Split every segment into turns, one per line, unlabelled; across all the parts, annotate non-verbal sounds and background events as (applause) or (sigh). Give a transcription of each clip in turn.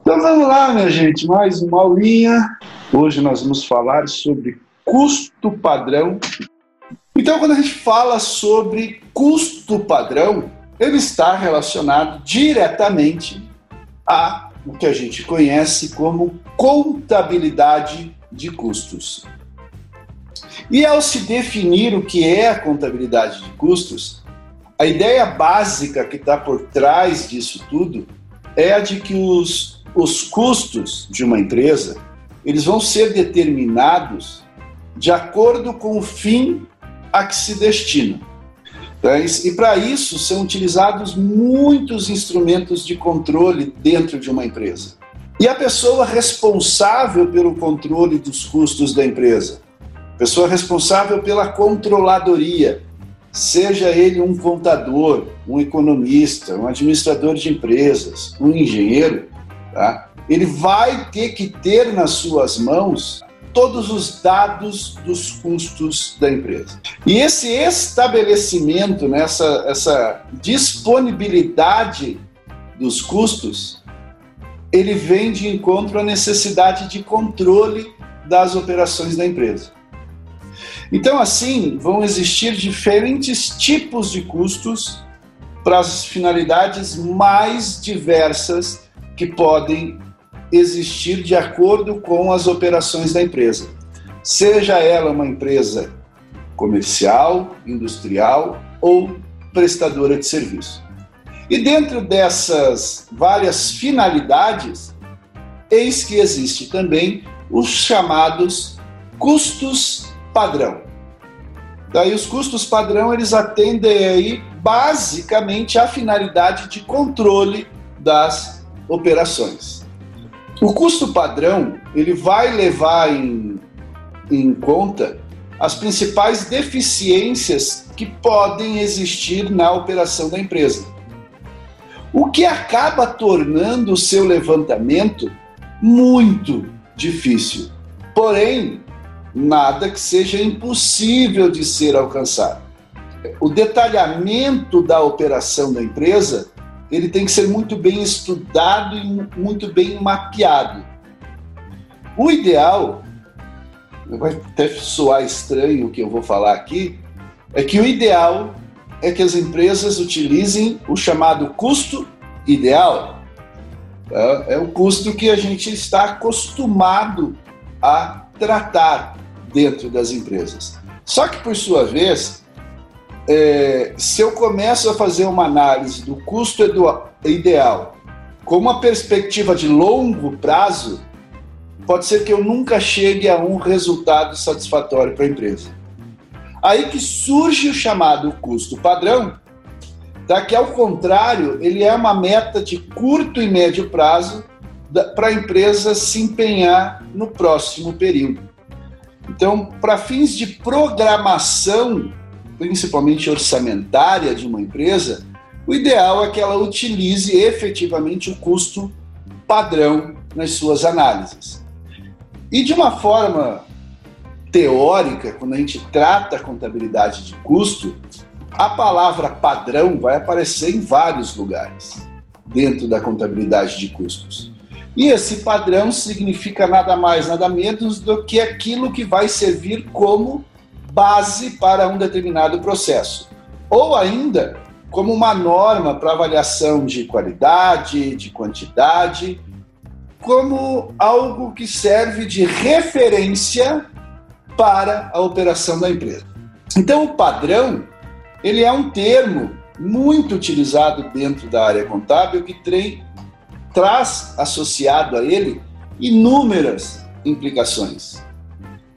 Então vamos lá, minha gente, mais uma aulinha. Hoje nós vamos falar sobre custo padrão. Então, quando a gente fala sobre custo padrão, ele está relacionado diretamente a o que a gente conhece como contabilidade de custos. E ao se definir o que é a contabilidade de custos, a ideia básica que está por trás disso tudo é a de que os, os custos de uma empresa eles vão ser determinados de acordo com o fim a que se destina. Tá? E para isso são utilizados muitos instrumentos de controle dentro de uma empresa. E a pessoa responsável pelo controle dos custos da empresa, pessoa responsável pela controladoria, seja ele um contador, um economista, um administrador de empresas, um engenheiro, tá? ele vai ter que ter nas suas mãos todos os dados dos custos da empresa. E esse estabelecimento, né, essa, essa disponibilidade dos custos, ele vem de encontro à necessidade de controle das operações da empresa. Então, assim, vão existir diferentes tipos de custos para as finalidades mais diversas que podem existir de acordo com as operações da empresa. Seja ela uma empresa comercial, industrial ou prestadora de serviço. E dentro dessas várias finalidades, eis que existe também os chamados custos padrão. Daí os custos padrão eles atendem aí basicamente à finalidade de controle das operações. O custo padrão ele vai levar em, em conta as principais deficiências que podem existir na operação da empresa. O que acaba tornando o seu levantamento muito difícil. Porém, nada que seja impossível de ser alcançado. O detalhamento da operação da empresa ele tem que ser muito bem estudado e muito bem mapeado. O ideal, vai até soar estranho o que eu vou falar aqui, é que o ideal é que as empresas utilizem o chamado custo ideal. É, é o custo que a gente está acostumado a tratar dentro das empresas. Só que, por sua vez, é, se eu começo a fazer uma análise do custo ideal com uma perspectiva de longo prazo, pode ser que eu nunca chegue a um resultado satisfatório para a empresa. Aí que surge o chamado custo padrão, tá? que ao contrário, ele é uma meta de curto e médio prazo para a empresa se empenhar no próximo período. Então, para fins de programação principalmente orçamentária de uma empresa, o ideal é que ela utilize efetivamente o custo padrão nas suas análises. E de uma forma teórica, quando a gente trata a contabilidade de custo, a palavra padrão vai aparecer em vários lugares dentro da contabilidade de custos. E esse padrão significa nada mais, nada menos do que aquilo que vai servir como base para um determinado processo, ou ainda como uma norma para avaliação de qualidade, de quantidade, como algo que serve de referência para a operação da empresa. Então, o padrão ele é um termo muito utilizado dentro da área contábil que traz associado a ele inúmeras implicações.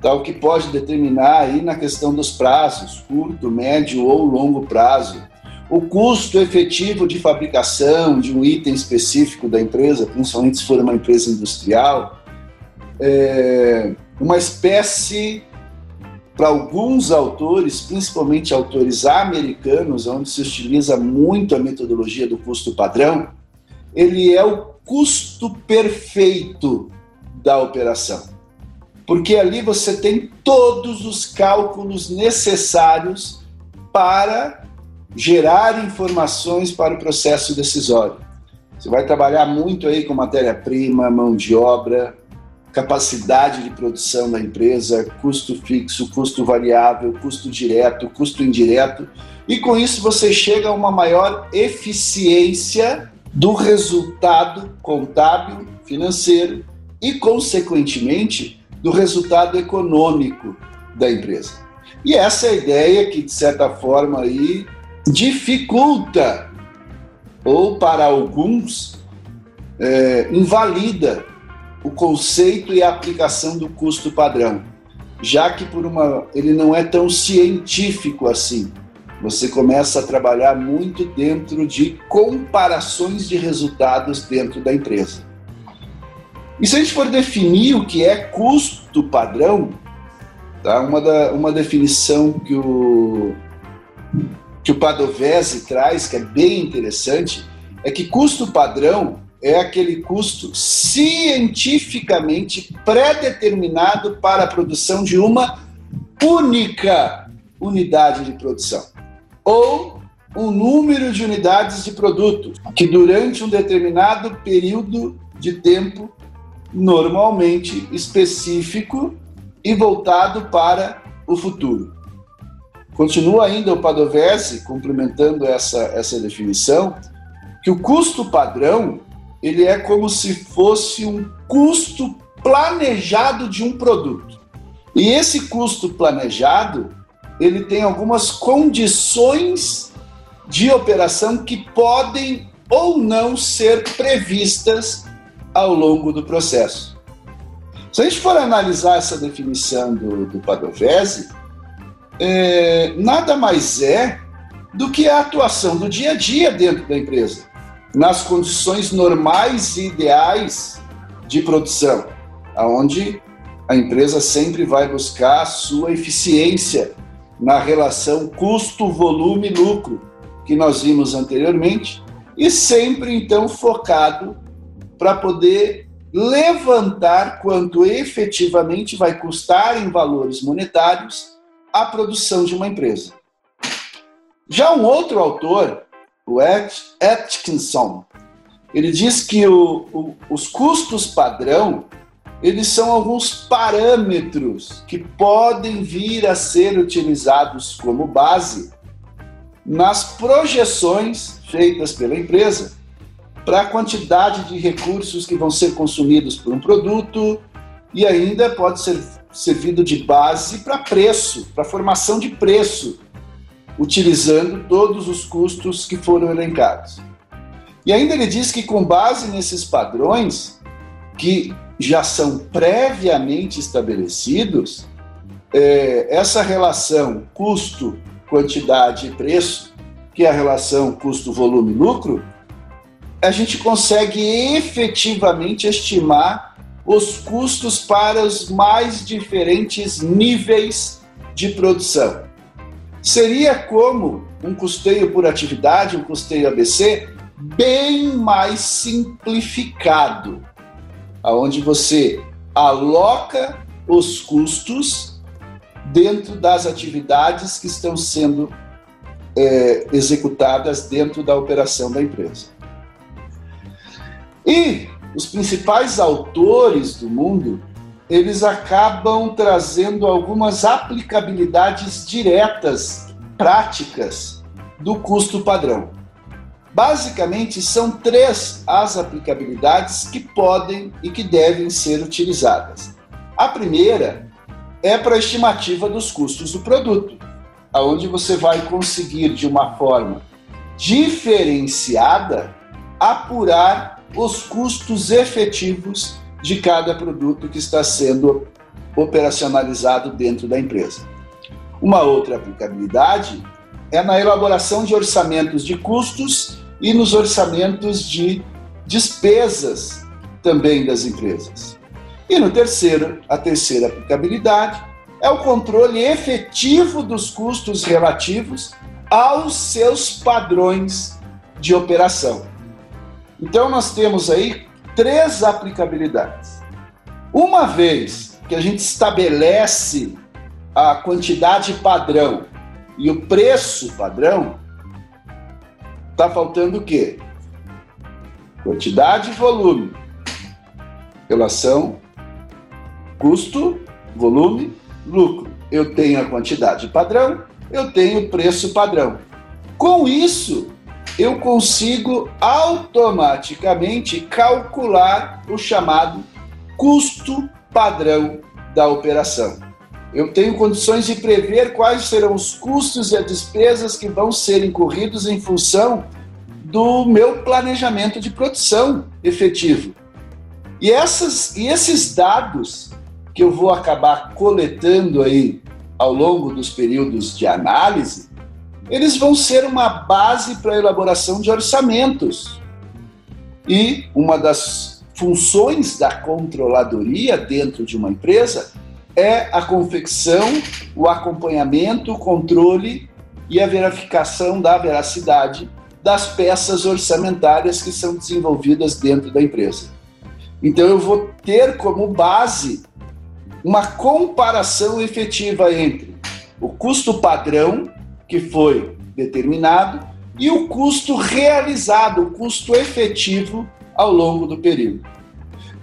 Tá, o que pode determinar aí na questão dos prazos, curto, médio ou longo prazo, o custo efetivo de fabricação de um item específico da empresa, principalmente se for uma empresa industrial, é uma espécie para alguns autores, principalmente autores americanos, onde se utiliza muito a metodologia do custo padrão, ele é o custo perfeito da operação porque ali você tem todos os cálculos necessários para gerar informações para o processo decisório. Você vai trabalhar muito aí com matéria-prima, mão de obra, capacidade de produção da empresa, custo fixo, custo variável, custo direto, custo indireto, e com isso você chega a uma maior eficiência do resultado contábil, financeiro e, consequentemente, do resultado econômico da empresa. E essa é a ideia que, de certa forma, aí, dificulta, ou para alguns, é, invalida o conceito e a aplicação do custo padrão, já que por uma ele não é tão científico assim. Você começa a trabalhar muito dentro de comparações de resultados dentro da empresa. E se a gente for definir o que é custo padrão, tá? uma, da, uma definição que o, que o Padovese traz, que é bem interessante, é que custo padrão é aquele custo cientificamente pré-determinado para a produção de uma única unidade de produção ou um número de unidades de produto que durante um determinado período de tempo normalmente específico e voltado para o futuro. Continua ainda o Padovese complementando essa, essa definição que o custo padrão ele é como se fosse um custo planejado de um produto. E esse custo planejado, ele tem algumas condições de operação que podem ou não ser previstas ao longo do processo. Se a gente for analisar essa definição do, do Padovese, é, nada mais é do que a atuação do dia a dia dentro da empresa nas condições normais e ideais de produção, aonde a empresa sempre vai buscar a sua eficiência na relação custo-volume-lucro que nós vimos anteriormente e sempre então focado para poder levantar quanto efetivamente vai custar em valores monetários a produção de uma empresa. Já um outro autor, o Atkinson, ele diz que o, o, os custos padrão eles são alguns parâmetros que podem vir a ser utilizados como base nas projeções feitas pela empresa para a quantidade de recursos que vão ser consumidos por um produto e ainda pode ser servido de base para preço, para formação de preço utilizando todos os custos que foram elencados. E ainda ele diz que, com base nesses padrões, que já são previamente estabelecidos, é, essa relação custo, quantidade e preço, que é a relação custo-volume-lucro, a gente consegue efetivamente estimar os custos para os mais diferentes níveis de produção. Seria como um custeio por atividade, um custeio ABC, bem mais simplificado, aonde você aloca os custos dentro das atividades que estão sendo é, executadas dentro da operação da empresa. E os principais autores do mundo eles acabam trazendo algumas aplicabilidades diretas, práticas, do custo padrão. Basicamente, são três as aplicabilidades que podem e que devem ser utilizadas. A primeira é para a estimativa dos custos do produto, aonde você vai conseguir de uma forma diferenciada apurar os custos efetivos de cada produto que está sendo operacionalizado dentro da empresa. Uma outra aplicabilidade é na elaboração de orçamentos de custos e nos orçamentos de despesas também das empresas. E no terceiro, a terceira aplicabilidade é o controle efetivo dos custos relativos aos seus padrões de operação. Então nós temos aí três aplicabilidades. Uma vez que a gente estabelece a quantidade padrão e o preço padrão, Está faltando o quê? Quantidade e volume. Relação custo, volume, lucro. Eu tenho a quantidade padrão, eu tenho o preço padrão. Com isso, eu consigo automaticamente calcular o chamado custo padrão da operação. Eu tenho condições de prever quais serão os custos e as despesas que vão ser incorridos em função do meu planejamento de produção efetivo. E, essas, e esses dados que eu vou acabar coletando aí ao longo dos períodos de análise, eles vão ser uma base para a elaboração de orçamentos. E uma das funções da controladoria dentro de uma empresa é a confecção, o acompanhamento, o controle e a verificação da veracidade das peças orçamentárias que são desenvolvidas dentro da empresa. Então eu vou ter como base uma comparação efetiva entre o custo padrão que foi determinado e o custo realizado, o custo efetivo ao longo do período.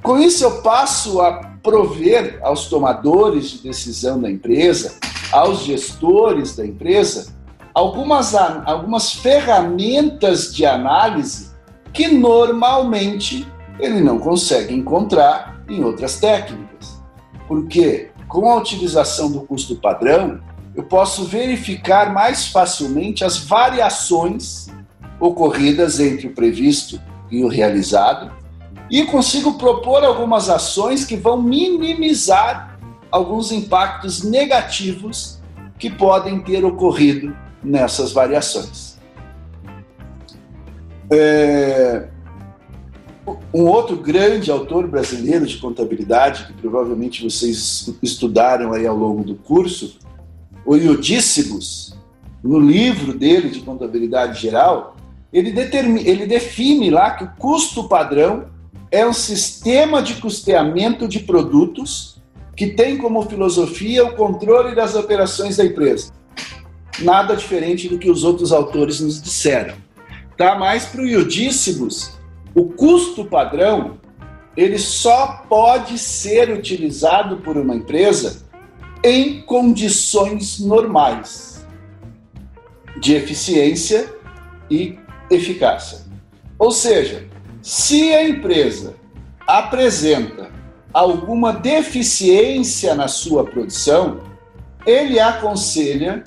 Com isso, eu passo a prover aos tomadores de decisão da empresa, aos gestores da empresa, algumas, algumas ferramentas de análise que normalmente ele não consegue encontrar em outras técnicas. Porque com a utilização do custo padrão, eu posso verificar mais facilmente as variações ocorridas entre o previsto e o realizado e consigo propor algumas ações que vão minimizar alguns impactos negativos que podem ter ocorrido nessas variações. É... Um outro grande autor brasileiro de contabilidade, que provavelmente vocês estudaram aí ao longo do curso, o Iudícibus, no livro dele de contabilidade geral, ele, determina, ele define lá que o custo padrão é um sistema de custeamento de produtos que tem como filosofia o controle das operações da empresa. Nada diferente do que os outros autores nos disseram. Tá? Mas para o Iudícibus, o custo padrão ele só pode ser utilizado por uma empresa em condições normais de eficiência e eficácia. Ou seja, se a empresa apresenta alguma deficiência na sua produção, ele aconselha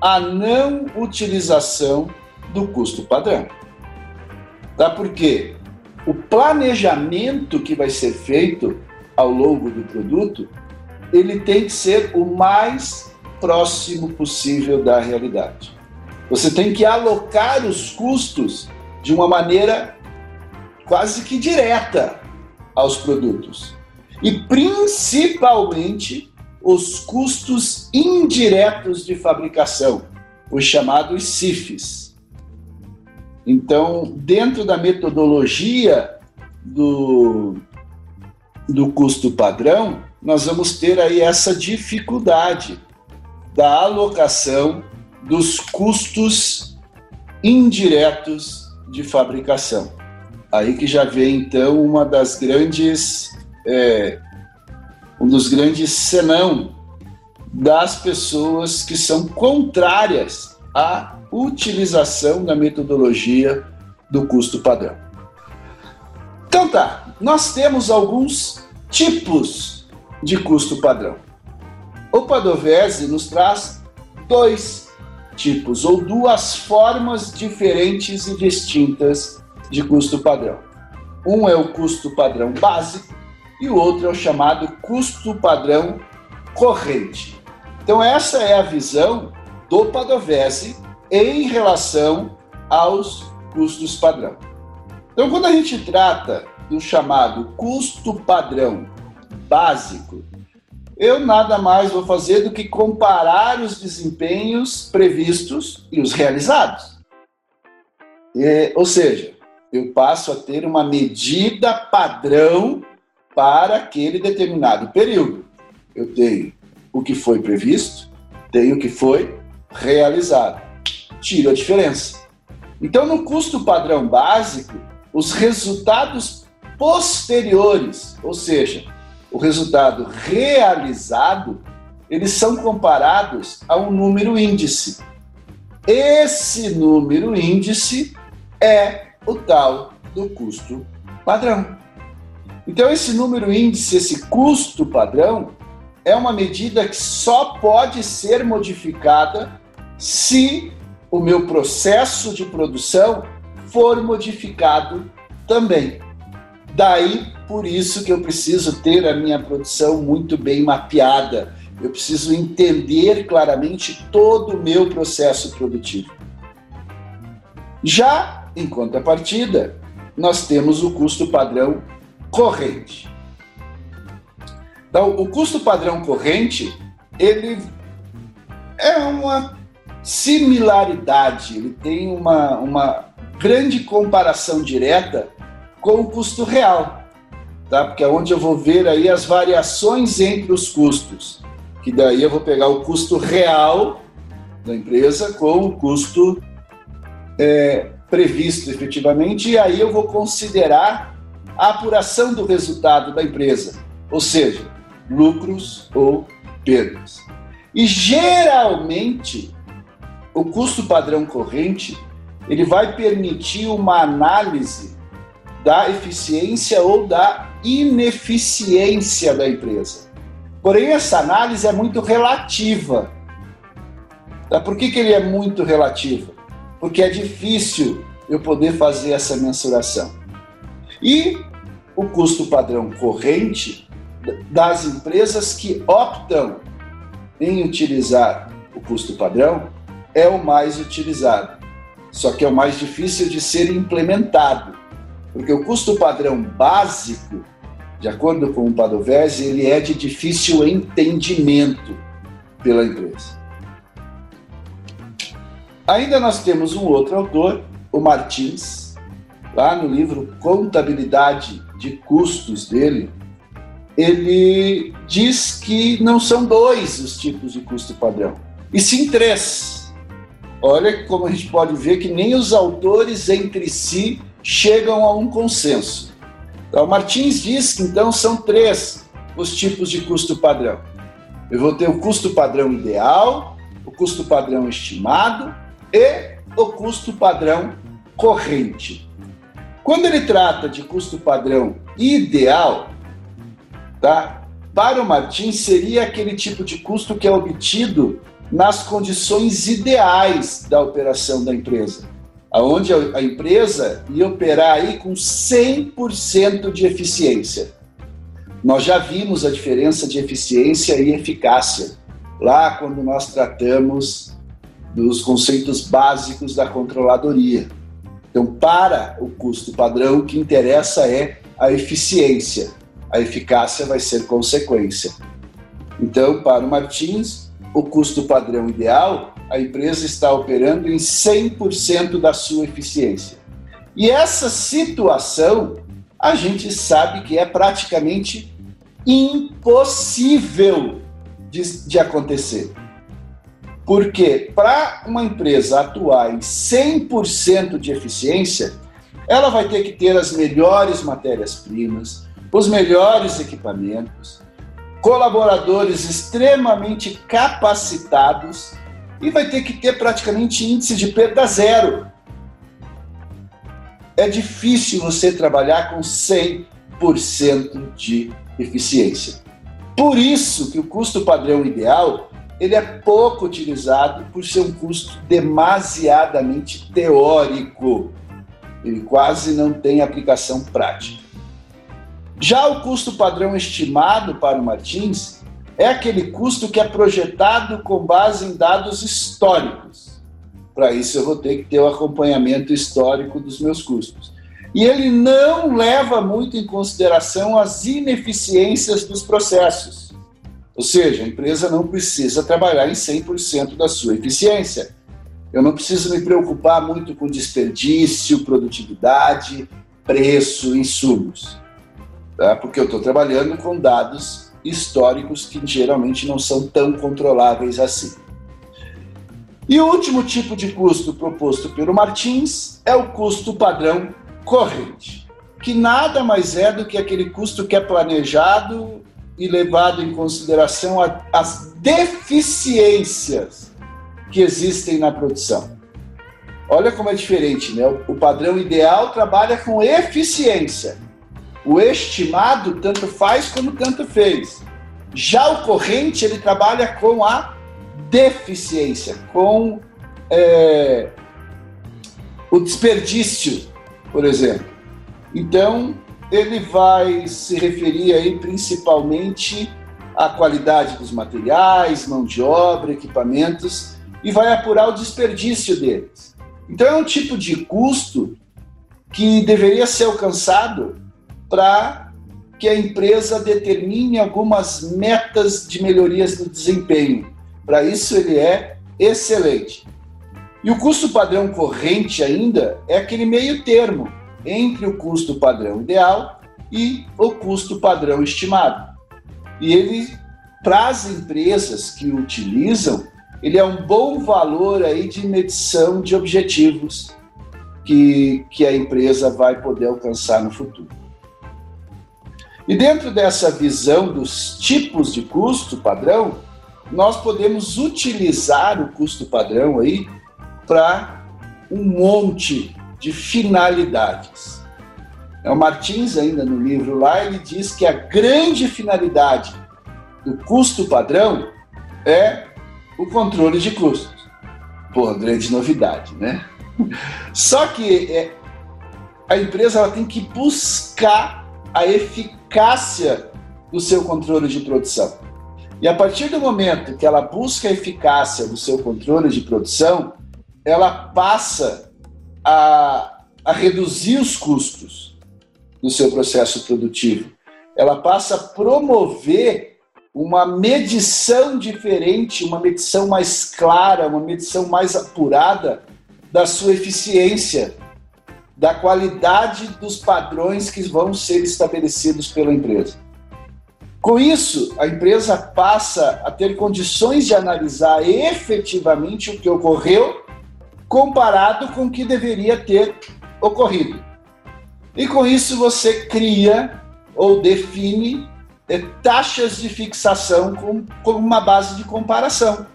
a não utilização do custo padrão. Tá? Porque o planejamento que vai ser feito ao longo do produto ele tem que ser o mais próximo possível da realidade. Você tem que alocar os custos de uma maneira quase que direta aos produtos. E principalmente os custos indiretos de fabricação, os chamados CIFs. Então, dentro da metodologia do, do custo padrão, nós vamos ter aí essa dificuldade da alocação dos custos indiretos de fabricação. Aí que já vem então uma das grandes, é, um dos grandes senão das pessoas que são contrárias à utilização da metodologia do custo padrão. Então tá, nós temos alguns tipos de custo padrão. O Padovese nos traz dois tipos ou duas formas diferentes e distintas de custo padrão. Um é o custo padrão básico e o outro é o chamado custo padrão corrente. Então essa é a visão do Padovese em relação aos custos padrão. Então quando a gente trata do chamado custo padrão básico, eu nada mais vou fazer do que comparar os desempenhos previstos e os realizados. É, ou seja, eu passo a ter uma medida padrão para aquele determinado período. Eu tenho o que foi previsto, tenho o que foi realizado. Tiro a diferença. Então, no custo padrão básico, os resultados posteriores, ou seja, o resultado realizado, eles são comparados a um número índice. Esse número índice é o tal do custo padrão. Então, esse número índice, esse custo padrão, é uma medida que só pode ser modificada se o meu processo de produção for modificado também. Daí, por isso que eu preciso ter a minha produção muito bem mapeada. Eu preciso entender claramente todo o meu processo produtivo. Já em contrapartida, nós temos o custo padrão corrente. Então, o custo padrão corrente, ele é uma similaridade, ele tem uma, uma grande comparação direta com o custo real, tá? Porque é onde eu vou ver aí as variações entre os custos, que daí eu vou pegar o custo real da empresa com o custo é, previsto efetivamente, e aí eu vou considerar a apuração do resultado da empresa, ou seja, lucros ou perdas. E geralmente, o custo padrão corrente ele vai permitir uma análise da eficiência ou da ineficiência da empresa. Porém, essa análise é muito relativa. Tá? Por que, que ele é muito relativo? Porque é difícil eu poder fazer essa mensuração. E o custo padrão corrente das empresas que optam em utilizar o custo padrão é o mais utilizado. Só que é o mais difícil de ser implementado, porque o custo padrão básico, de acordo com o Padovese, ele é de difícil entendimento pela empresa. Ainda nós temos um outro autor, o Martins, lá no livro Contabilidade de Custos dele, ele diz que não são dois os tipos de custo padrão, e sim três. Olha como a gente pode ver que nem os autores entre si chegam a um consenso. Então, Martins diz que então são três os tipos de custo padrão. Eu vou ter o custo padrão ideal, o custo padrão estimado e o custo padrão corrente. Quando ele trata de custo padrão ideal, tá? Para o Martins seria aquele tipo de custo que é obtido nas condições ideais da operação da empresa, aonde a empresa ia operar aí com 100% de eficiência. Nós já vimos a diferença de eficiência e eficácia lá quando nós tratamos dos conceitos básicos da controladoria. Então, para o custo padrão, o que interessa é a eficiência. A eficácia vai ser consequência. Então, para o Martins, o custo padrão ideal, a empresa está operando em 100% da sua eficiência. E essa situação, a gente sabe que é praticamente impossível de, de acontecer. Porque para uma empresa atuar em 100% de eficiência, ela vai ter que ter as melhores matérias-primas, os melhores equipamentos, colaboradores extremamente capacitados e vai ter que ter praticamente índice de perda zero. É difícil você trabalhar com 100% de eficiência. Por isso que o custo padrão ideal ele é pouco utilizado por ser um custo demasiadamente teórico. Ele quase não tem aplicação prática. Já o custo padrão estimado para o Martins é aquele custo que é projetado com base em dados históricos. Para isso, eu vou ter que ter o acompanhamento histórico dos meus custos. E ele não leva muito em consideração as ineficiências dos processos. Ou seja, a empresa não precisa trabalhar em 100% da sua eficiência. Eu não preciso me preocupar muito com desperdício, produtividade, preço, insumos, tá? porque eu estou trabalhando com dados históricos que geralmente não são tão controláveis assim. E o último tipo de custo proposto pelo Martins é o custo padrão corrente, que nada mais é do que aquele custo que é planejado e levado em consideração as deficiências que existem na produção. Olha como é diferente, né? O padrão ideal trabalha com eficiência. O estimado tanto faz como tanto fez. Já o corrente ele trabalha com a deficiência, com é, o desperdício, por exemplo. Então, ele vai se referir aí principalmente à qualidade dos materiais, mão de obra, equipamentos e vai apurar o desperdício deles. Então, é um tipo de custo que deveria ser alcançado para que a empresa determine algumas metas de melhorias do desempenho. Para isso, ele é excelente. E o custo padrão corrente ainda é aquele meio termo entre o custo padrão ideal e o custo padrão estimado. E ele, para as empresas que utilizam, ele é um bom valor aí de medição de objetivos que, que a empresa vai poder alcançar no futuro. E dentro dessa visão dos tipos de custo padrão, nós podemos utilizar o custo padrão aí para um monte de finalidades. É, o Martins, ainda no livro lá, ele diz que a grande finalidade do custo padrão é o controle de custos. Pô, grande novidade, né? (laughs) Só que é, a empresa ela tem que buscar a eficácia do seu controle de produção. E a partir do momento que ela busca a eficácia do seu controle de produção, ela passa a, a reduzir os custos do seu processo produtivo. Ela passa a promover uma medição diferente, uma medição mais clara, uma medição mais apurada da sua eficiência, da qualidade dos padrões que vão ser estabelecidos pela empresa. Com isso, a empresa passa a ter condições de analisar efetivamente o que ocorreu comparado com o que deveria ter ocorrido. E com isso você cria ou define é, taxas de fixação como, como uma base de comparação.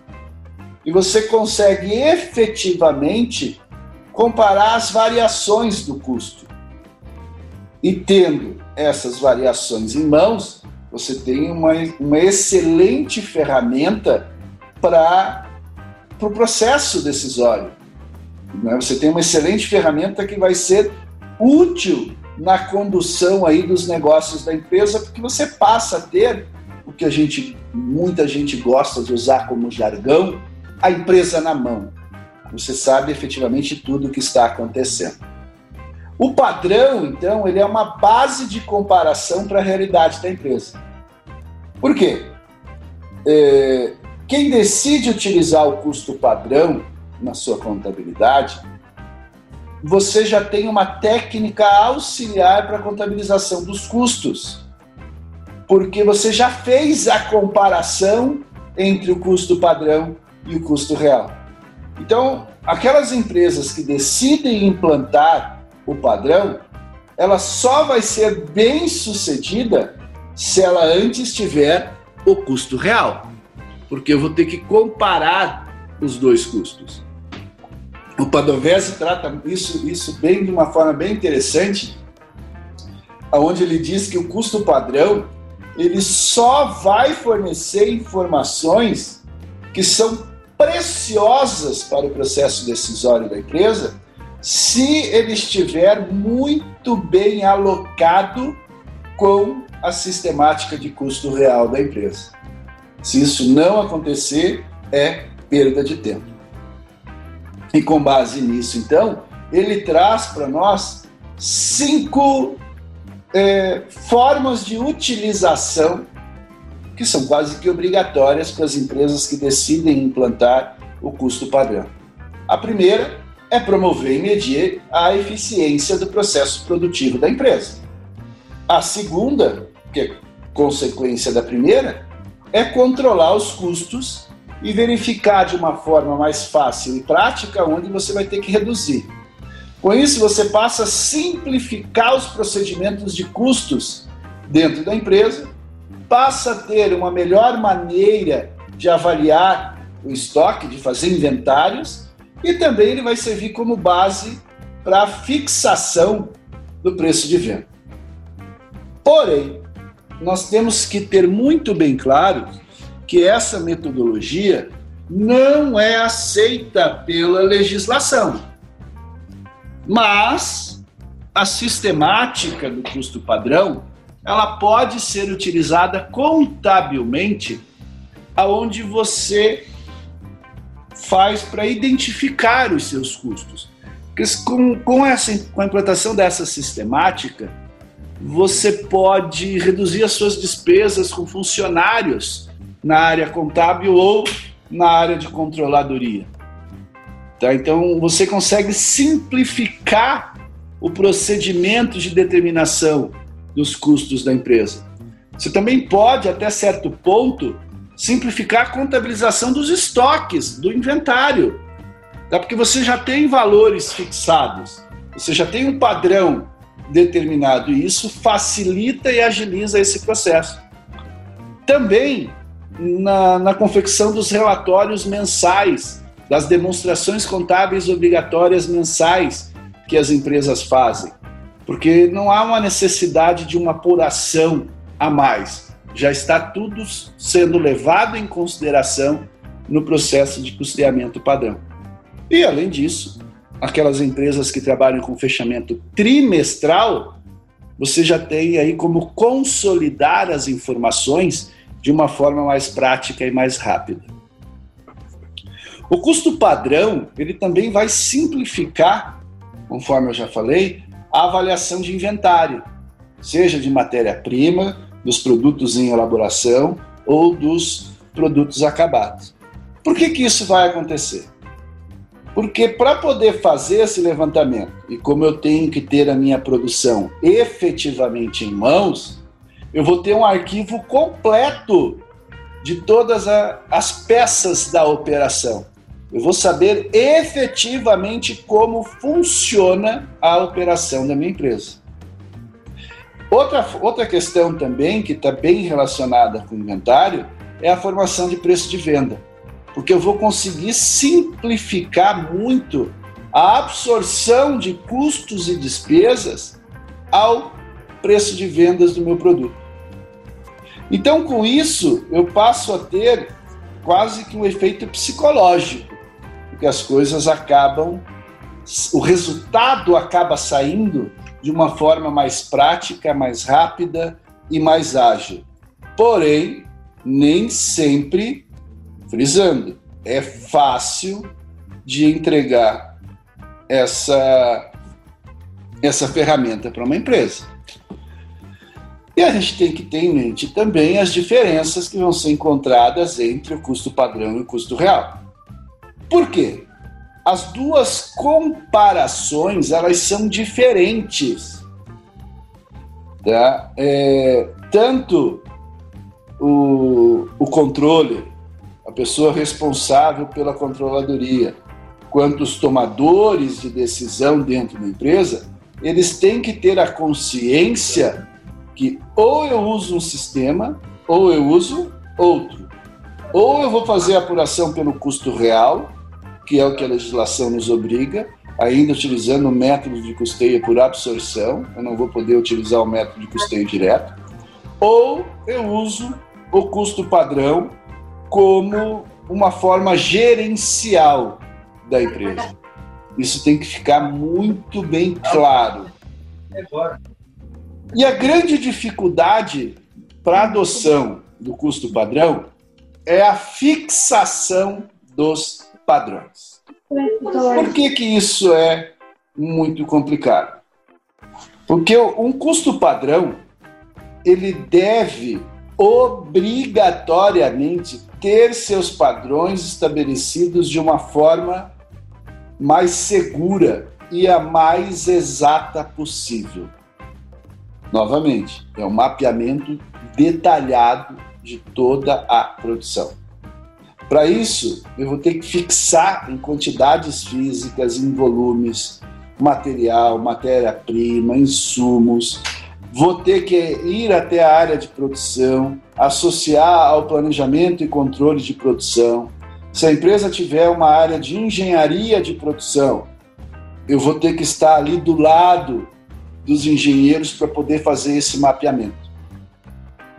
E você consegue efetivamente comparar as variações do custo. E tendo essas variações em mãos, você tem uma, uma excelente ferramenta para o pro processo decisório. Né? Você tem uma excelente ferramenta que vai ser útil na condução aí dos negócios da empresa, porque você passa a ter o que a gente, muita gente gosta de usar como jargão, a empresa na mão. Você sabe efetivamente tudo o que está acontecendo. O padrão, então, ele é uma base de comparação para a realidade da empresa. Por quê? É, quem decide utilizar o custo padrão na sua contabilidade, você já tem uma técnica auxiliar para a contabilização dos custos. Porque você já fez a comparação entre o custo padrão e o custo real. Então, aquelas empresas que decidem implantar o padrão, ela só vai ser bem sucedida se ela antes tiver o custo real. Porque eu vou ter que comparar os dois custos. O Padovese trata isso, isso bem de uma forma bem interessante, onde ele diz que o custo padrão ele só vai fornecer informações que são preciosas para o processo decisório da empresa se ele estiver muito bem alocado com a sistemática de custo real da empresa. Se isso não acontecer, é perda de tempo. E com base nisso, então, ele traz para nós cinco é, formas de utilização que são quase que obrigatórias para as empresas que decidem implantar o custo padrão. A primeira é promover e medir a eficiência do processo produtivo da empresa. A segunda, que é consequência da primeira, é controlar os custos e verificar de uma forma mais fácil e prática onde você vai ter que reduzir. Com isso, você passa a simplificar os procedimentos de custos dentro da empresa, passa a ter uma melhor maneira de avaliar o estoque, de fazer inventários, e também ele vai servir como base para a fixação do preço de venda. Porém, nós temos que ter muito bem claro que essa metodologia não é aceita pela legislação. Mas a sistemática do custo padrão, ela pode ser utilizada contabilmente aonde você faz para identificar os seus custos. Porque com, com, essa, com a implantação dessa sistemática, você pode reduzir as suas despesas com funcionários na área contábil ou na área de controladoria. Tá? Então, você consegue simplificar o procedimento de determinação dos custos da empresa. Você também pode, até certo ponto, simplificar a contabilização dos estoques, do inventário. Tá? Porque você já tem valores fixados, você já tem um padrão determinado e isso facilita e agiliza esse processo. Também na, na confecção dos relatórios mensais das demonstrações contábeis obrigatórias mensais que as empresas fazem, porque não há uma necessidade de uma apuração a mais. Já está tudo sendo levado em consideração no processo de custeamento padrão. E, além disso, aquelas empresas que trabalham com fechamento trimestral, você já tem aí como consolidar as informações de uma forma mais prática e mais rápida. O custo padrão, ele também vai simplificar, conforme eu já falei, a avaliação de inventário, seja de matéria-prima, dos produtos em elaboração ou dos produtos acabados. Por que, que isso vai acontecer? Porque para poder fazer esse levantamento, e como eu tenho que ter a minha produção efetivamente em mãos, eu vou ter um arquivo completo de todas as peças da operação. Eu vou saber efetivamente como funciona a operação da minha empresa. Outra, outra questão também, que está bem relacionada com o inventário, é a formação de preço de venda. Porque eu vou conseguir simplificar muito a absorção de custos e despesas ao preço de vendas do meu produto. Então, com isso, eu passo a ter quase que um efeito psicológico porque as coisas acabam, o resultado acaba saindo de uma forma mais prática, mais rápida e mais ágil. Porém, nem sempre, frisando, é fácil de entregar essa, essa ferramenta para uma empresa. E a gente tem que ter em mente também as diferenças que vão ser encontradas entre o custo padrão e o custo real. Por quê? As duas comparações elas são diferentes. Tá? É, tanto o, o controle, a pessoa responsável pela controladoria, quanto os tomadores de decisão dentro da empresa, eles têm que ter a consciência que ou eu uso um sistema ou eu uso outro. Ou eu vou fazer a apuração pelo custo real, que é o que a legislação nos obriga, ainda utilizando o método de custeio por absorção, eu não vou poder utilizar o método de custeio direto, ou eu uso o custo padrão como uma forma gerencial da empresa. Isso tem que ficar muito bem claro. E a grande dificuldade para adoção do custo padrão é a fixação dos padrões. Por que, que isso é muito complicado? Porque um custo padrão ele deve obrigatoriamente ter seus padrões estabelecidos de uma forma mais segura e a mais exata possível. Novamente, é um mapeamento detalhado de toda a produção. Para isso, eu vou ter que fixar em quantidades físicas, em volumes, material, matéria-prima, insumos. Vou ter que ir até a área de produção, associar ao planejamento e controle de produção. Se a empresa tiver uma área de engenharia de produção, eu vou ter que estar ali do lado dos engenheiros para poder fazer esse mapeamento.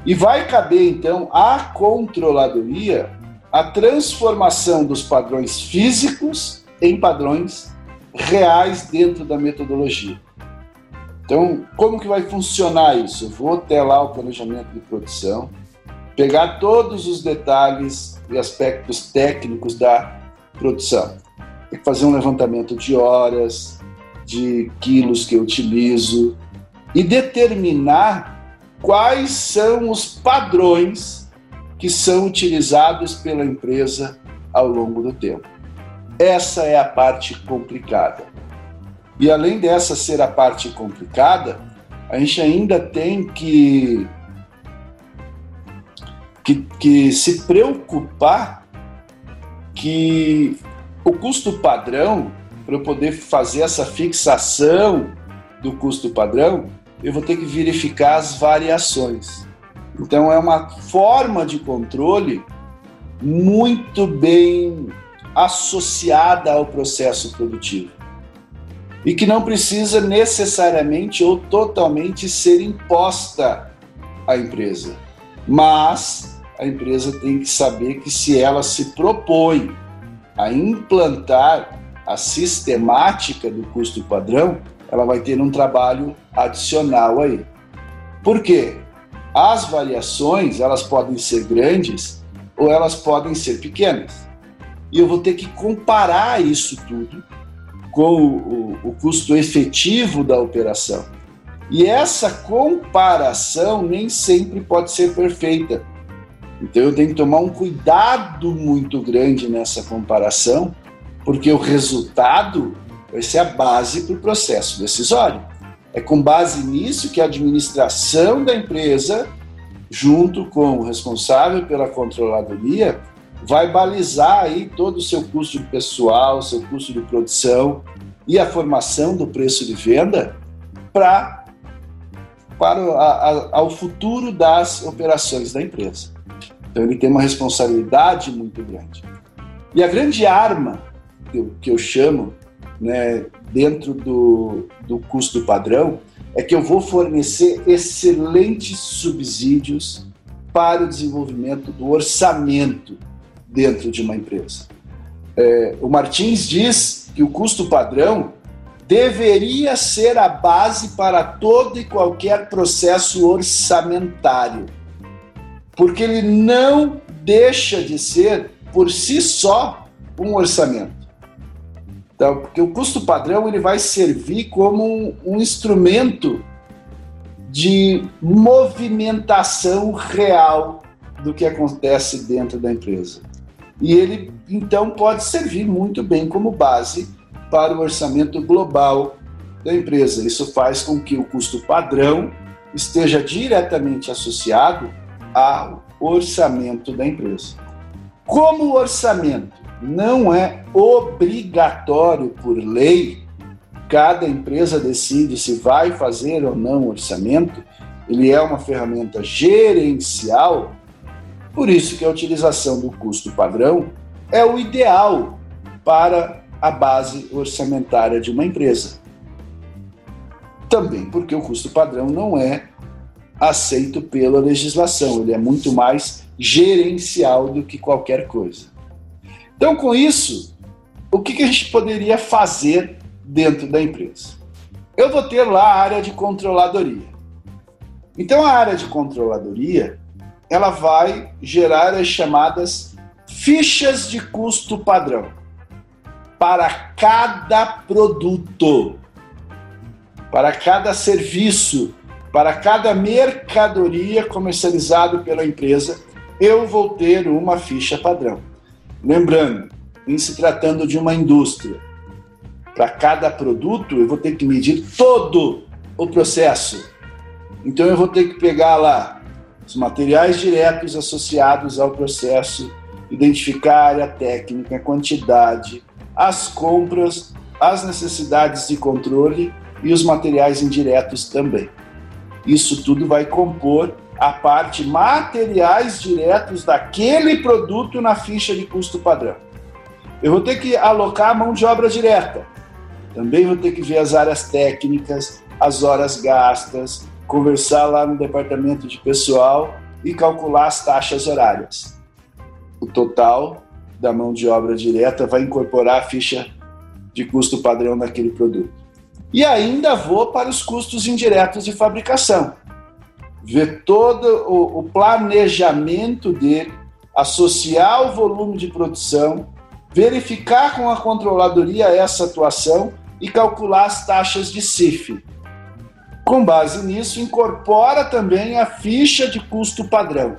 E vai caber então à controladoria a transformação dos padrões físicos em padrões reais dentro da metodologia. Então, como que vai funcionar isso? Eu vou ter lá o planejamento de produção, pegar todos os detalhes e aspectos técnicos da produção. Tem que fazer um levantamento de horas, de quilos que eu utilizo e determinar quais são os padrões que são utilizados pela empresa ao longo do tempo. Essa é a parte complicada. E além dessa ser a parte complicada, a gente ainda tem que, que, que se preocupar que o custo padrão, para eu poder fazer essa fixação do custo padrão, eu vou ter que verificar as variações. Então, é uma forma de controle muito bem associada ao processo produtivo e que não precisa necessariamente ou totalmente ser imposta à empresa. Mas a empresa tem que saber que se ela se propõe a implantar a sistemática do custo padrão, ela vai ter um trabalho adicional aí. Por quê? As variações, elas podem ser grandes ou elas podem ser pequenas. E eu vou ter que comparar isso tudo com o, o, o custo efetivo da operação. E essa comparação nem sempre pode ser perfeita. Então eu tenho que tomar um cuidado muito grande nessa comparação, porque o resultado vai ser a base para o processo decisório. É com base nisso que a administração da empresa, junto com o responsável pela controladoria, vai balizar aí todo o seu custo de pessoal, seu custo de produção e a formação do preço de venda para para a, ao futuro das operações da empresa. Então ele tem uma responsabilidade muito grande. E a grande arma eu, que eu chamo né, dentro do, do custo padrão é que eu vou fornecer excelentes subsídios para o desenvolvimento do orçamento dentro de uma empresa. É, o Martins diz que o custo padrão deveria ser a base para todo e qualquer processo orçamentário, porque ele não deixa de ser, por si só, um orçamento. Então, porque o custo padrão ele vai servir como um, um instrumento de movimentação real do que acontece dentro da empresa. E ele, então, pode servir muito bem como base para o orçamento global da empresa. Isso faz com que o custo padrão esteja diretamente associado ao orçamento da empresa. Como orçamento não é obrigatório por lei. Cada empresa decide se vai fazer ou não orçamento. Ele é uma ferramenta gerencial. Por isso que a utilização do custo padrão é o ideal para a base orçamentária de uma empresa. Também porque o custo padrão não é aceito pela legislação, ele é muito mais gerencial do que qualquer coisa. Então, com isso, o que, a gente poderia fazer dentro da empresa? Eu vou ter lá a área de controladoria. Então, a área de controladoria ela vai gerar as chamadas fichas de custo padrão para cada produto, para cada serviço, para cada mercadoria comercializado pela empresa, eu vou ter uma ficha padrão. Lembrando, em se tratando de uma indústria, para cada produto eu vou ter que medir todo o processo. Então eu vou ter que pegar lá os materiais diretos associados ao processo, identificar a área técnica, a quantidade, as compras, as necessidades de controle e os materiais indiretos também. Isso tudo vai compor a parte materiais diretos daquele produto na ficha de custo padrão. Eu vou ter que alocar a mão de obra direta. Também vou ter que ver as áreas técnicas, as horas gastas, conversar lá no departamento de pessoal e calcular as taxas horárias. O total da mão de obra direta vai incorporar a ficha de custo padrão daquele produto. E ainda vou para os custos indiretos de fabricação. Ver todo o, o planejamento dele, associar o volume de produção, verificar com a controladoria essa atuação e calcular as taxas de CIF. Com base nisso, incorpora também a ficha de custo padrão.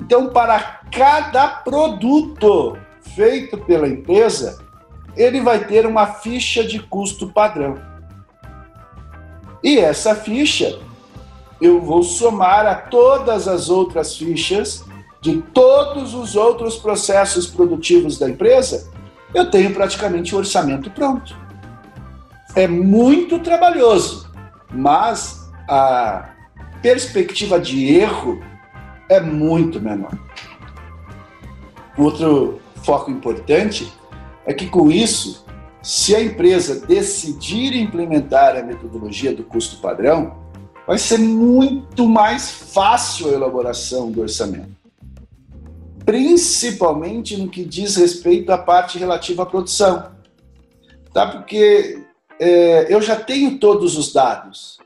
Então, para cada produto feito pela empresa, ele vai ter uma ficha de custo padrão. E essa ficha eu vou somar a todas as outras fichas de todos os outros processos produtivos da empresa, eu tenho praticamente o orçamento pronto. É muito trabalhoso, mas a perspectiva de erro é muito menor. Outro foco importante é que com isso, se a empresa decidir implementar a metodologia do custo padrão, vai ser muito mais fácil a elaboração do orçamento. Principalmente no que diz respeito à parte relativa à produção. Tá? Porque é, eu já tenho todos os dados,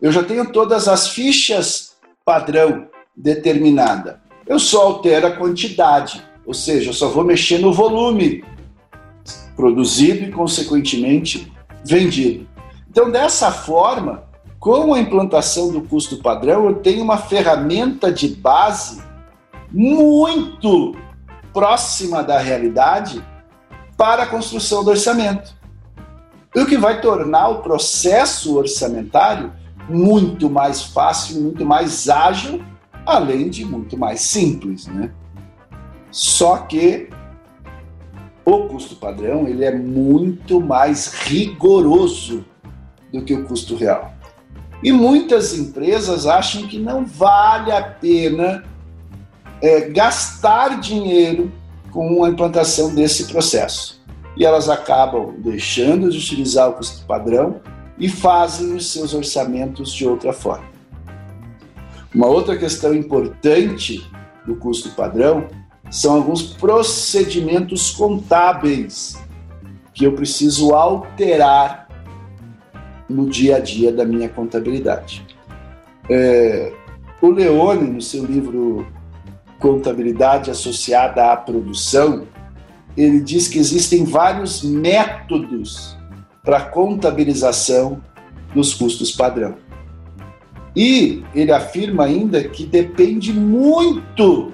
eu já tenho todas as fichas padrão determinada. Eu só altero a quantidade, ou seja, eu só vou mexer no volume produzido e, consequentemente, vendido. Então, dessa forma, com a implantação do custo padrão, eu tenho uma ferramenta de base muito próxima da realidade para a construção do orçamento. O que vai tornar o processo orçamentário muito mais fácil, muito mais ágil, além de muito mais simples, né? Só que o custo padrão ele é muito mais rigoroso do que o custo real. E muitas empresas acham que não vale a pena é, gastar dinheiro com a implantação desse processo. E elas acabam deixando de utilizar o custo padrão e fazem os seus orçamentos de outra forma. Uma outra questão importante do custo padrão são alguns procedimentos contábeis que eu preciso alterar no dia a dia da minha contabilidade. É, o Leone, no seu livro Contabilidade Associada à Produção, ele diz que existem vários métodos para contabilização dos custos padrão. E ele afirma ainda que depende muito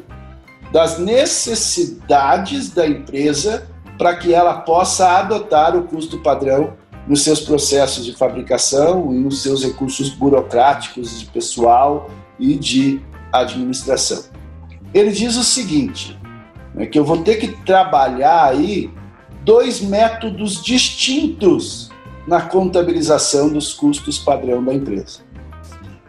das necessidades da empresa para que ela possa adotar o custo padrão nos seus processos de fabricação e nos seus recursos burocráticos de pessoal e de administração. Ele diz o seguinte, né, que eu vou ter que trabalhar aí dois métodos distintos na contabilização dos custos padrão da empresa.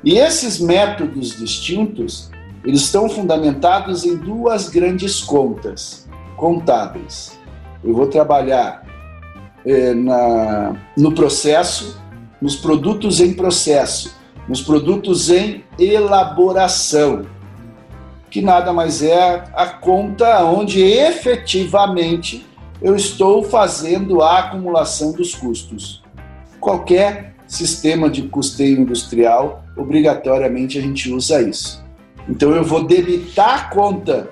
E esses métodos distintos eles estão fundamentados em duas grandes contas contábeis. Eu vou trabalhar é, na, no processo, nos produtos em processo, nos produtos em elaboração, que nada mais é a conta onde efetivamente eu estou fazendo a acumulação dos custos. Qualquer sistema de custeio industrial, obrigatoriamente a gente usa isso. Então eu vou debitar a conta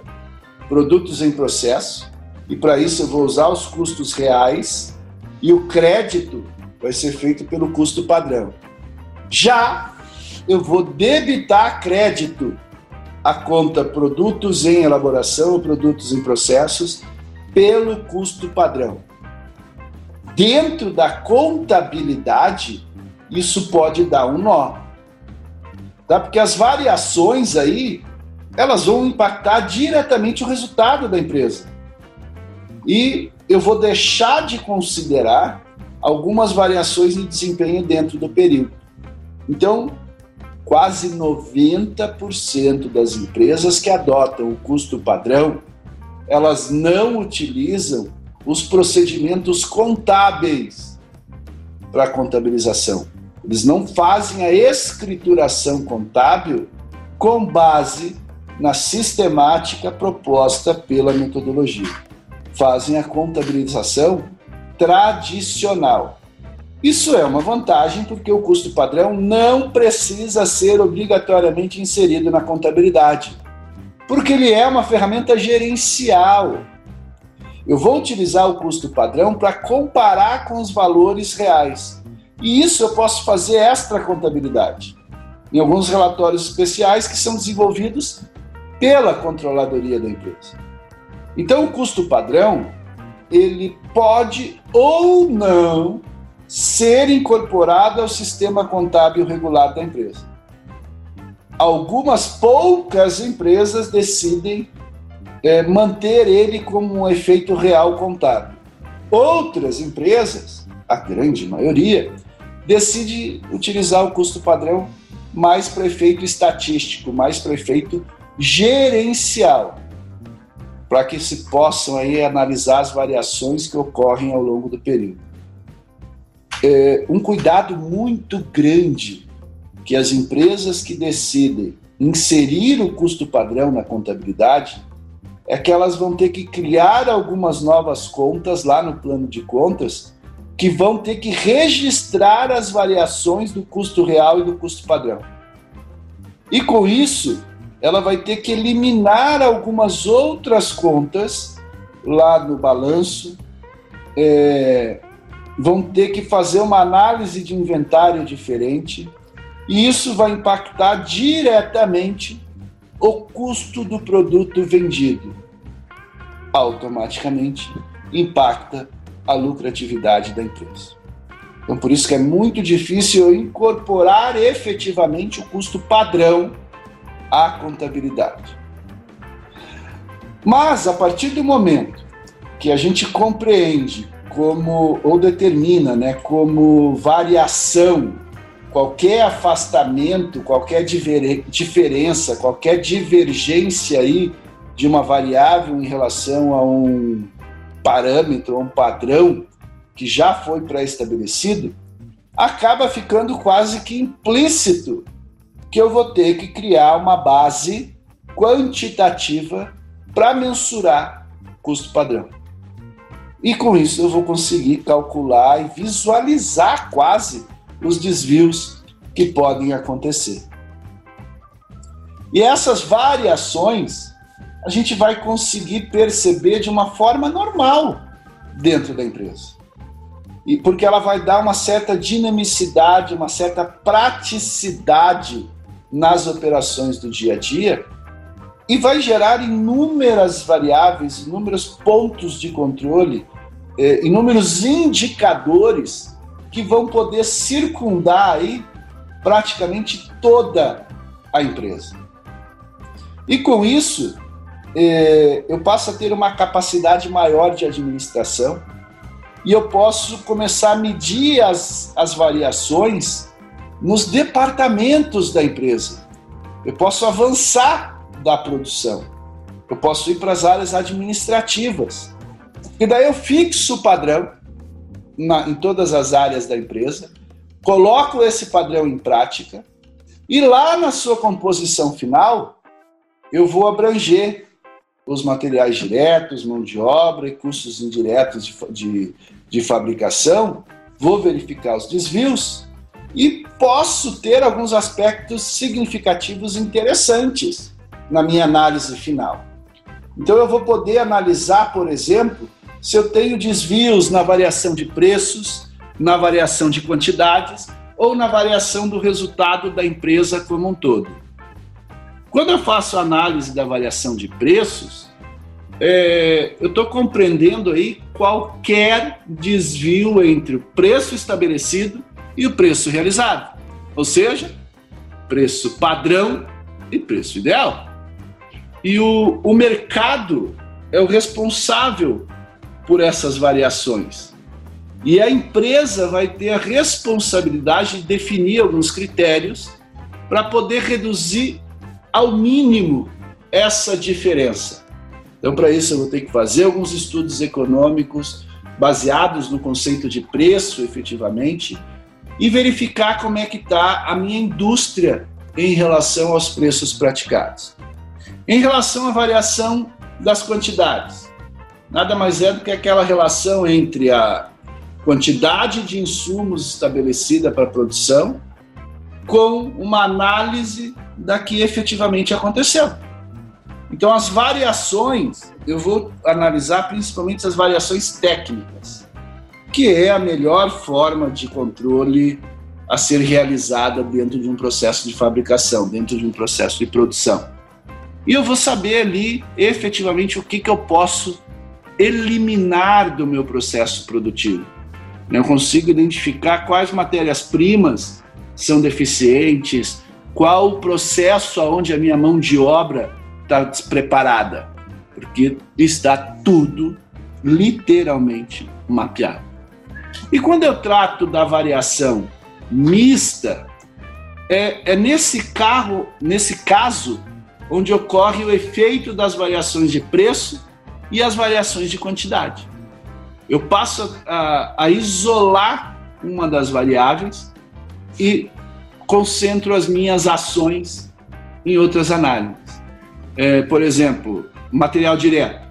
produtos em processo e para isso eu vou usar os custos reais e o crédito vai ser feito pelo custo padrão. Já eu vou debitar crédito a conta produtos em elaboração ou produtos em processos pelo custo padrão. Dentro da contabilidade, isso pode dar um nó. Tá? Porque as variações aí elas vão impactar diretamente o resultado da empresa. E eu vou deixar de considerar algumas variações de desempenho dentro do período. Então, quase 90% das empresas que adotam o custo padrão, elas não utilizam os procedimentos contábeis para contabilização. Eles não fazem a escrituração contábil com base na sistemática proposta pela metodologia. Fazem a contabilização tradicional. Isso é uma vantagem porque o custo padrão não precisa ser obrigatoriamente inserido na contabilidade, porque ele é uma ferramenta gerencial. Eu vou utilizar o custo padrão para comparar com os valores reais. E isso eu posso fazer extra contabilidade. Em alguns relatórios especiais que são desenvolvidos pela controladoria da empresa. Então, o custo padrão, ele pode ou não ser incorporado ao sistema contábil regular da empresa. Algumas poucas empresas decidem é, manter ele como um efeito real contábil. Outras empresas, a grande maioria, decide utilizar o custo padrão mais para efeito estatístico, mais para efeito gerencial, para que se possam aí analisar as variações que ocorrem ao longo do período. É, um cuidado muito grande que as empresas que decidem inserir o custo padrão na contabilidade é que elas vão ter que criar algumas novas contas lá no plano de contas que vão ter que registrar as variações do custo real e do custo padrão. E com isso, ela vai ter que eliminar algumas outras contas lá no balanço, é, vão ter que fazer uma análise de inventário diferente, e isso vai impactar diretamente o custo do produto vendido. Automaticamente impacta a lucratividade da empresa. Então, por isso que é muito difícil incorporar efetivamente o custo padrão à contabilidade. Mas, a partir do momento que a gente compreende como, ou determina, né, como variação, qualquer afastamento, qualquer diferença, qualquer divergência aí de uma variável em relação a um parâmetro, a um padrão que já foi pré-estabelecido, acaba ficando quase que implícito que eu vou ter que criar uma base quantitativa para mensurar custo padrão. E com isso eu vou conseguir calcular e visualizar quase os desvios que podem acontecer. E essas variações a gente vai conseguir perceber de uma forma normal dentro da empresa. E porque ela vai dar uma certa dinamicidade, uma certa praticidade nas operações do dia a dia e vai gerar inúmeras variáveis, inúmeros pontos de controle, eh, inúmeros indicadores que vão poder circundar aí praticamente toda a empresa. E com isso, eh, eu passo a ter uma capacidade maior de administração e eu posso começar a medir as, as variações nos departamentos da empresa. Eu posso avançar da produção. Eu posso ir para as áreas administrativas. E daí eu fixo o padrão na, em todas as áreas da empresa, coloco esse padrão em prática e lá na sua composição final eu vou abranger os materiais diretos, mão de obra e custos indiretos de, de, de fabricação, vou verificar os desvios e posso ter alguns aspectos significativos interessantes na minha análise final. Então eu vou poder analisar, por exemplo, se eu tenho desvios na variação de preços, na variação de quantidades ou na variação do resultado da empresa como um todo. Quando eu faço análise da variação de preços, é, eu estou compreendendo aí qualquer desvio entre o preço estabelecido e o preço realizado, ou seja, preço padrão e preço ideal. E o, o mercado é o responsável por essas variações. E a empresa vai ter a responsabilidade de definir alguns critérios para poder reduzir ao mínimo essa diferença. Então, para isso, eu vou ter que fazer alguns estudos econômicos baseados no conceito de preço, efetivamente, e verificar como é que está a minha indústria em relação aos preços praticados. Em relação à variação das quantidades, nada mais é do que aquela relação entre a quantidade de insumos estabelecida para a produção com uma análise da que efetivamente aconteceu. Então, as variações, eu vou analisar principalmente as variações técnicas, que é a melhor forma de controle a ser realizada dentro de um processo de fabricação, dentro de um processo de produção. E eu vou saber ali efetivamente o que, que eu posso eliminar do meu processo produtivo. Eu consigo identificar quais matérias-primas são deficientes, qual o processo onde a minha mão de obra está despreparada, porque está tudo literalmente mapeado. E quando eu trato da variação mista, é, é nesse carro, nesse caso, onde ocorre o efeito das variações de preço e as variações de quantidade. Eu passo a, a isolar uma das variáveis e concentro as minhas ações em outras análises. É, por exemplo, material direto.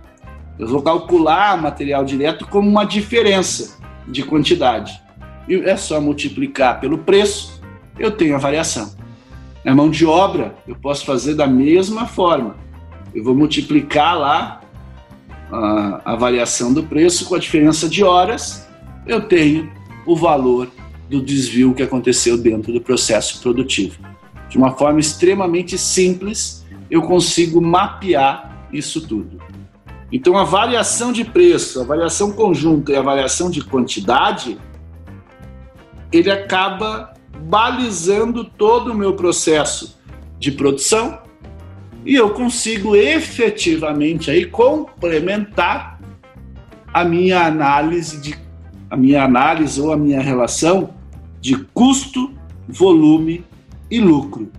Eu vou calcular material direto como uma diferença de quantidade. E é só multiplicar pelo preço, eu tenho a variação. Na mão de obra, eu posso fazer da mesma forma. Eu vou multiplicar lá a, a variação do preço com a diferença de horas, eu tenho o valor do desvio que aconteceu dentro do processo produtivo. De uma forma extremamente simples, eu consigo mapear isso tudo. Então, a variação de preço, a variação conjunta e a variação de quantidade, ele acaba balizando todo o meu processo de produção e eu consigo efetivamente aí complementar a minha análise de a minha análise ou a minha relação de custo, volume e lucro.